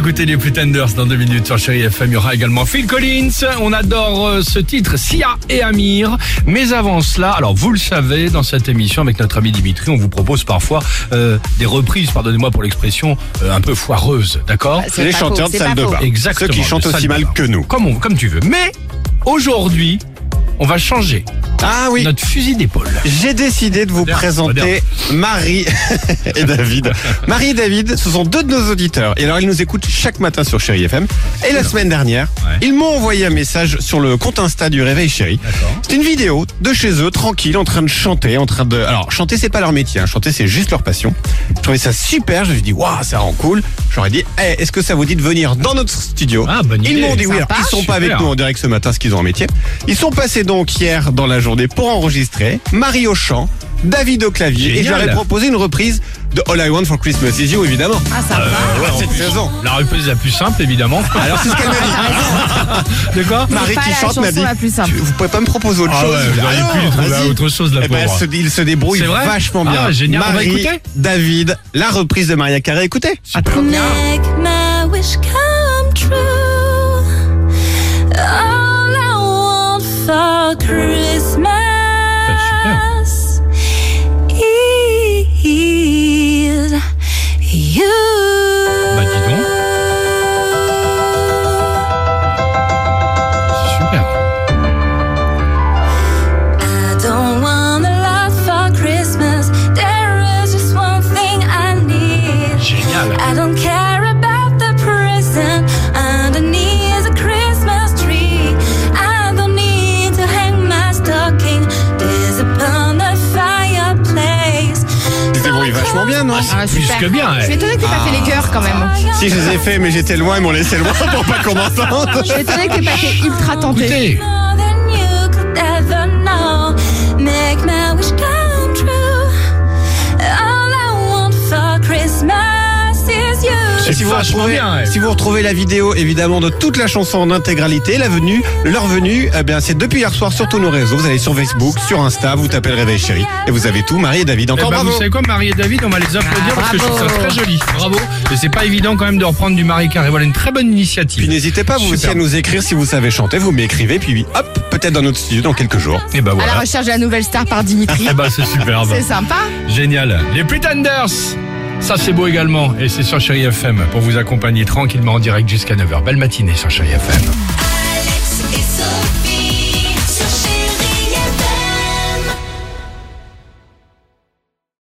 va écouter les Pretenders dans deux minutes sur Chéri FM. Il y aura également Phil Collins. On adore euh, ce titre, Sia et Amir. Mais avant cela, alors vous le savez, dans cette émission avec notre ami Dimitri, on vous propose parfois euh, des reprises, pardonnez-moi pour l'expression, euh, un peu foireuses, d'accord? C'est les chanteurs faux, de salle pas de bain. Exactement. Ceux qui chantent aussi mal que nous. Comme, on- comme tu veux. Mais aujourd'hui, on va changer Ah oui. notre fusil d'épaule. J'ai décidé de vous Moderne, présenter Marie et David. Marie et David, ce sont deux de nos auditeurs. Et alors, ils nous écoutent chaque matin sur Chéri FM. Et la semaine dernière, Ouais. ils m'ont envoyé un message sur le compte Insta du Réveil Chéri. C'est une vidéo de chez eux, tranquille, en train de chanter, en train de... Alors, chanter, c'est pas leur métier. hein. Chanter, c'est juste leur passion. Je trouvais ça super. Je me suis dit, waouh, ça rend cool. J'aurais dit, est-ce que ça vous dit de venir dans notre studio? Ah, bonne Ils m'ont dit oui. Alors, ils sont pas avec nous en direct ce matin, ce qu'ils ont un métier. Ils sont passés donc hier dans la journée pour enregistrer. Marie au chant, David au clavier. Et je leur ai Génial. proposé une reprise de All I Want for Christmas Is You, évidemment. Ah, ça va. Cette saison. La reprise la plus simple, évidemment. Alors, c'est ce qu'elle m'a dit. De quoi Marie qui chante m'a dit. la plus simple. tu- Vous pouvez pas me proposer autre Ah chose ouais, vous auriez pu autre chose, Eh ben, pauvre. se- il se débrouille vrai vachement bien. Ah, génial. On va Marie, écouter David, la reprise de Maria Carré. Écoutez. Ah, bien, non Ah, Plus super. que bien, Je suis étonnée que t'aies pas fait les chœurs quand même. Si je les ai fait, mais j'étais loin, ils m'ont laissé loin pour pas qu'on m'entende. Je suis étonnée que t'aies pas été ultra tenté. Écoutez. Vous, retrouvez, bien, ouais. si vous retrouvez la vidéo évidemment de toute la chanson en intégralité, la venue, leur venue, eh bien c'est depuis hier soir sur tous nos réseaux. Vous allez sur Facebook, sur Insta, vous tapez le réveil chéri et vous avez tout. Marie et David, Eh encore ben, bravo. vous savez quoi, Marie et David, on va les applaudir Ah, parce que je trouve ça très joli. Bravo. Et c'est pas évident quand même de reprendre du Marie Carré. Voilà une très bonne initiative. Puis n'hésitez pas vous aussi Super. à nous écrire si vous savez chanter, vous m'écrivez, puis hop, peut-être dans notre studio dans quelques jours. Et ben À la voilà. recherche de la nouvelle star par Dimitri. Eh ben c'est superbe. C'est sympa. Génial. Les Pretenders. Ça c'est beau également. Et c'est sur Chéri FM pour vous accompagner tranquillement en direct jusqu'à 9h. Belle matinée sur Chéri FM.